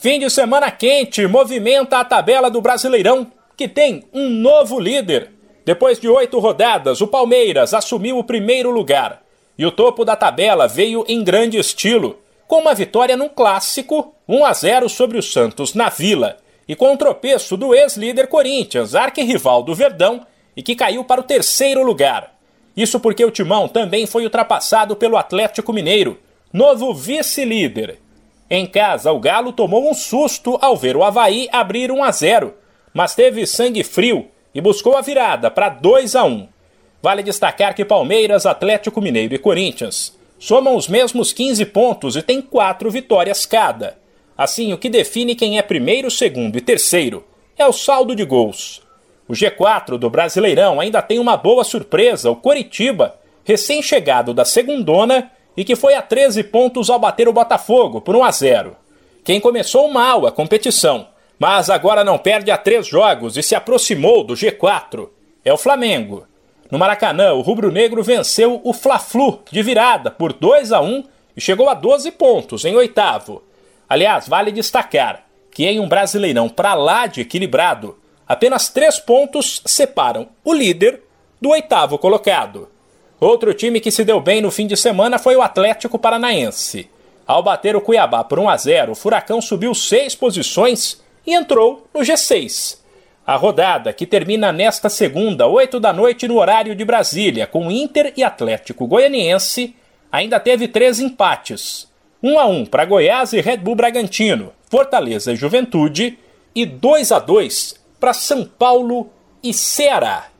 Fim de semana quente movimenta a tabela do Brasileirão, que tem um novo líder. Depois de oito rodadas, o Palmeiras assumiu o primeiro lugar. E o topo da tabela veio em grande estilo, com uma vitória num clássico, 1 a 0 sobre o Santos na Vila, e com o um tropeço do ex-líder Corinthians, arquirrival do Verdão, e que caiu para o terceiro lugar. Isso porque o Timão também foi ultrapassado pelo Atlético Mineiro, novo vice-líder, em casa, o Galo tomou um susto ao ver o Havaí abrir 1 a 0, mas teve sangue frio e buscou a virada para 2 a 1. Vale destacar que Palmeiras, Atlético Mineiro e Corinthians somam os mesmos 15 pontos e têm quatro vitórias cada. Assim, o que define quem é primeiro, segundo e terceiro é o saldo de gols. O G4 do Brasileirão ainda tem uma boa surpresa, o Coritiba, recém-chegado da segundona e que foi a 13 pontos ao bater o Botafogo por 1 a 0. Quem começou mal a competição, mas agora não perde a três jogos e se aproximou do G4 é o Flamengo. No Maracanã, o rubro-negro venceu o Fla-Flu de virada por 2 a 1 e chegou a 12 pontos em oitavo. Aliás, vale destacar que em um Brasileirão para lá de equilibrado, apenas três pontos separam o líder do oitavo colocado. Outro time que se deu bem no fim de semana foi o Atlético Paranaense. Ao bater o Cuiabá por 1 a 0, o Furacão subiu seis posições e entrou no G6. A rodada, que termina nesta segunda, 8 da noite no horário de Brasília, com Inter e Atlético Goianiense, ainda teve três empates. 1 a 1 para Goiás e Red Bull Bragantino, Fortaleza e Juventude e 2 a 2 para São Paulo e Ceará.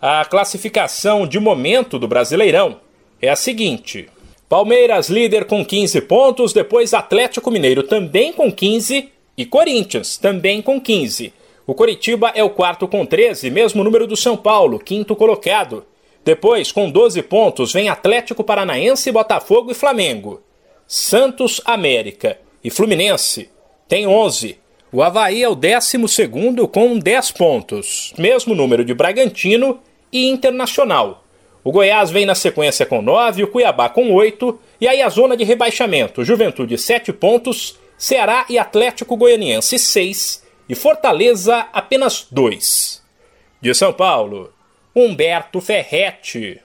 A classificação de momento do Brasileirão é a seguinte: Palmeiras líder com 15 pontos, depois Atlético Mineiro também com 15 e Corinthians também com 15. O Coritiba é o quarto com 13, mesmo número do São Paulo, quinto colocado. Depois, com 12 pontos, vem Atlético Paranaense, Botafogo e Flamengo. Santos, América e Fluminense tem 11. O Havaí é o 12 com 10 pontos, mesmo número de Bragantino e Internacional. O Goiás vem na sequência com 9, o Cuiabá com 8, e aí a zona de rebaixamento: Juventude 7 pontos, Ceará e Atlético Goianiense 6 e Fortaleza apenas 2. De São Paulo, Humberto Ferretti.